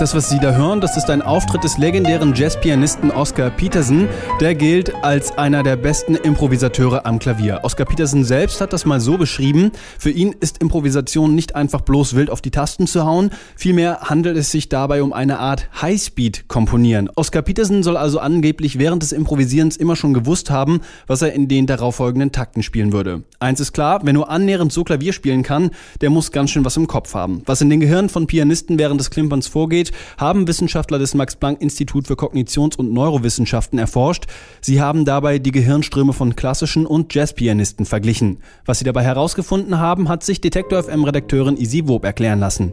Das, was Sie da hören, das ist ein Auftritt des legendären Jazzpianisten Oscar Peterson. Der gilt als einer der besten Improvisateure am Klavier. Oscar Peterson selbst hat das mal so beschrieben. Für ihn ist Improvisation nicht einfach bloß wild auf die Tasten zu hauen. Vielmehr handelt es sich dabei um eine Art Highspeed-Komponieren. Oscar Peterson soll also angeblich während des Improvisierens immer schon gewusst haben, was er in den darauffolgenden Takten spielen würde. Eins ist klar, wer nur annähernd so Klavier spielen kann, der muss ganz schön was im Kopf haben. Was in den Gehirnen von Pianisten während des Klimperns vorgeht, haben Wissenschaftler des Max-Planck-Institut für Kognitions- und Neurowissenschaften erforscht. Sie haben dabei die Gehirnströme von klassischen und Jazzpianisten verglichen. Was sie dabei herausgefunden haben, hat sich Detektor FM-Redakteurin Isi Wob erklären lassen.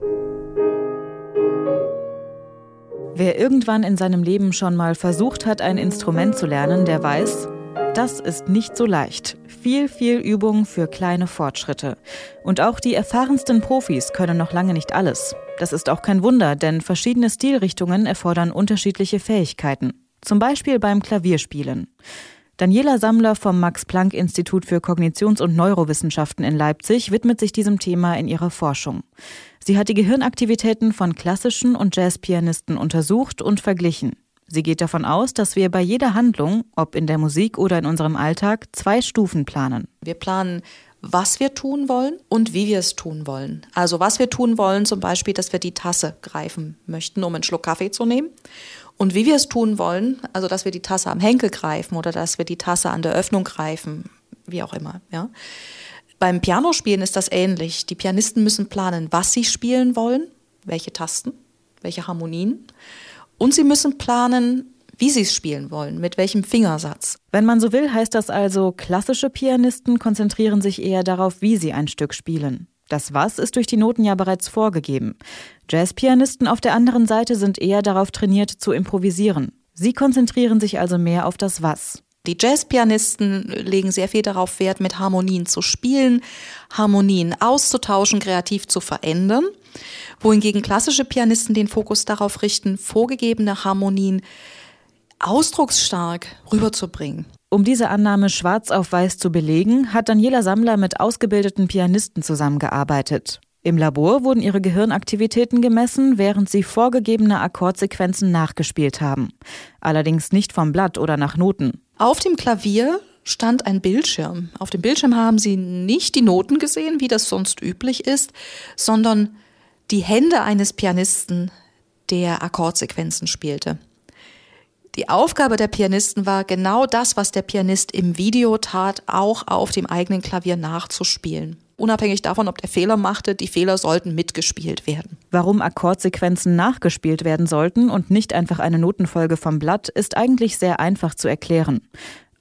Wer irgendwann in seinem Leben schon mal versucht hat, ein Instrument zu lernen, der weiß, das ist nicht so leicht. Viel, viel Übung für kleine Fortschritte. Und auch die erfahrensten Profis können noch lange nicht alles. Das ist auch kein Wunder, denn verschiedene Stilrichtungen erfordern unterschiedliche Fähigkeiten. Zum Beispiel beim Klavierspielen. Daniela Sammler vom Max-Planck-Institut für Kognitions- und Neurowissenschaften in Leipzig widmet sich diesem Thema in ihrer Forschung. Sie hat die Gehirnaktivitäten von klassischen und Jazzpianisten untersucht und verglichen. Sie geht davon aus, dass wir bei jeder Handlung, ob in der Musik oder in unserem Alltag, zwei Stufen planen. Wir planen was wir tun wollen und wie wir es tun wollen. Also was wir tun wollen, zum Beispiel, dass wir die Tasse greifen möchten, um einen Schluck Kaffee zu nehmen. Und wie wir es tun wollen, also dass wir die Tasse am Henkel greifen oder dass wir die Tasse an der Öffnung greifen, wie auch immer. Ja. Beim Pianospielen ist das ähnlich. Die Pianisten müssen planen, was sie spielen wollen, welche Tasten, welche Harmonien. Und sie müssen planen, wie sie es spielen wollen, mit welchem Fingersatz. Wenn man so will, heißt das also, klassische Pianisten konzentrieren sich eher darauf, wie sie ein Stück spielen. Das Was ist durch die Noten ja bereits vorgegeben. Jazzpianisten auf der anderen Seite sind eher darauf trainiert zu improvisieren. Sie konzentrieren sich also mehr auf das Was. Die Jazzpianisten legen sehr viel darauf Wert, mit Harmonien zu spielen, Harmonien auszutauschen, kreativ zu verändern, wohingegen klassische Pianisten den Fokus darauf richten, vorgegebene Harmonien ausdrucksstark rüberzubringen. Um diese Annahme schwarz auf weiß zu belegen, hat Daniela Sammler mit ausgebildeten Pianisten zusammengearbeitet. Im Labor wurden ihre Gehirnaktivitäten gemessen, während sie vorgegebene Akkordsequenzen nachgespielt haben. Allerdings nicht vom Blatt oder nach Noten. Auf dem Klavier stand ein Bildschirm. Auf dem Bildschirm haben sie nicht die Noten gesehen, wie das sonst üblich ist, sondern die Hände eines Pianisten, der Akkordsequenzen spielte. Die Aufgabe der Pianisten war genau das, was der Pianist im Video tat, auch auf dem eigenen Klavier nachzuspielen. Unabhängig davon, ob der Fehler machte, die Fehler sollten mitgespielt werden. Warum Akkordsequenzen nachgespielt werden sollten und nicht einfach eine Notenfolge vom Blatt, ist eigentlich sehr einfach zu erklären.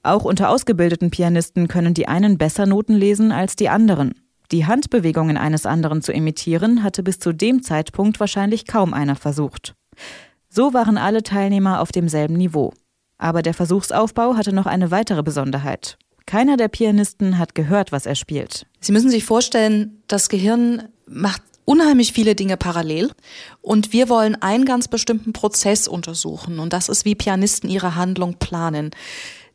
Auch unter ausgebildeten Pianisten können die einen besser Noten lesen als die anderen. Die Handbewegungen eines anderen zu imitieren, hatte bis zu dem Zeitpunkt wahrscheinlich kaum einer versucht. So waren alle Teilnehmer auf demselben Niveau. Aber der Versuchsaufbau hatte noch eine weitere Besonderheit. Keiner der Pianisten hat gehört, was er spielt. Sie müssen sich vorstellen, das Gehirn macht unheimlich viele Dinge parallel und wir wollen einen ganz bestimmten Prozess untersuchen und das ist, wie Pianisten ihre Handlung planen.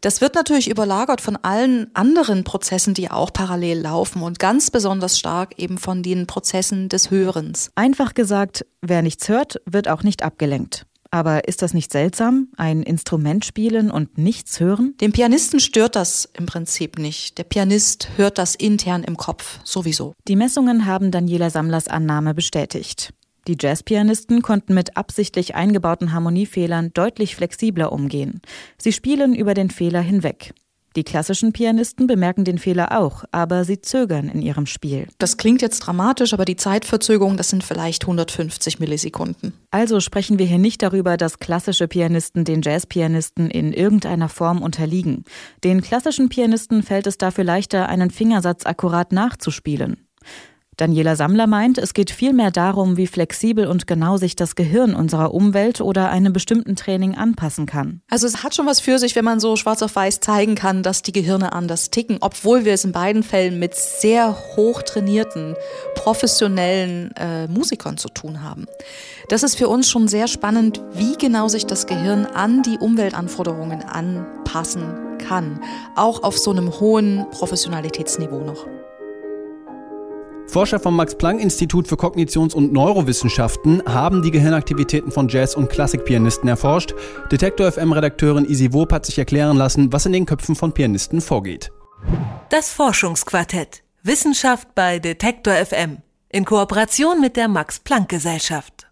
Das wird natürlich überlagert von allen anderen Prozessen, die auch parallel laufen und ganz besonders stark eben von den Prozessen des Hörens. Einfach gesagt, wer nichts hört, wird auch nicht abgelenkt. Aber ist das nicht seltsam, ein Instrument spielen und nichts hören? Dem Pianisten stört das im Prinzip nicht. Der Pianist hört das intern im Kopf sowieso. Die Messungen haben Daniela Sammlers Annahme bestätigt. Die Jazzpianisten konnten mit absichtlich eingebauten Harmoniefehlern deutlich flexibler umgehen. Sie spielen über den Fehler hinweg. Die klassischen Pianisten bemerken den Fehler auch, aber sie zögern in ihrem Spiel. Das klingt jetzt dramatisch, aber die Zeitverzögerung, das sind vielleicht 150 Millisekunden. Also sprechen wir hier nicht darüber, dass klassische Pianisten den Jazzpianisten in irgendeiner Form unterliegen. Den klassischen Pianisten fällt es dafür leichter, einen Fingersatz akkurat nachzuspielen. Daniela Sammler meint, es geht vielmehr darum, wie flexibel und genau sich das Gehirn unserer Umwelt oder einem bestimmten Training anpassen kann. Also es hat schon was für sich, wenn man so schwarz auf weiß zeigen kann, dass die Gehirne anders ticken, obwohl wir es in beiden Fällen mit sehr hoch trainierten, professionellen äh, Musikern zu tun haben. Das ist für uns schon sehr spannend, wie genau sich das Gehirn an die Umweltanforderungen anpassen kann, auch auf so einem hohen Professionalitätsniveau noch. Forscher vom Max-Planck-Institut für Kognitions- und Neurowissenschaften haben die Gehirnaktivitäten von Jazz- und Klassikpianisten erforscht. Detektor FM-Redakteurin Isi Wob hat sich erklären lassen, was in den Köpfen von Pianisten vorgeht. Das Forschungsquartett. Wissenschaft bei Detektor FM. In Kooperation mit der Max-Planck-Gesellschaft.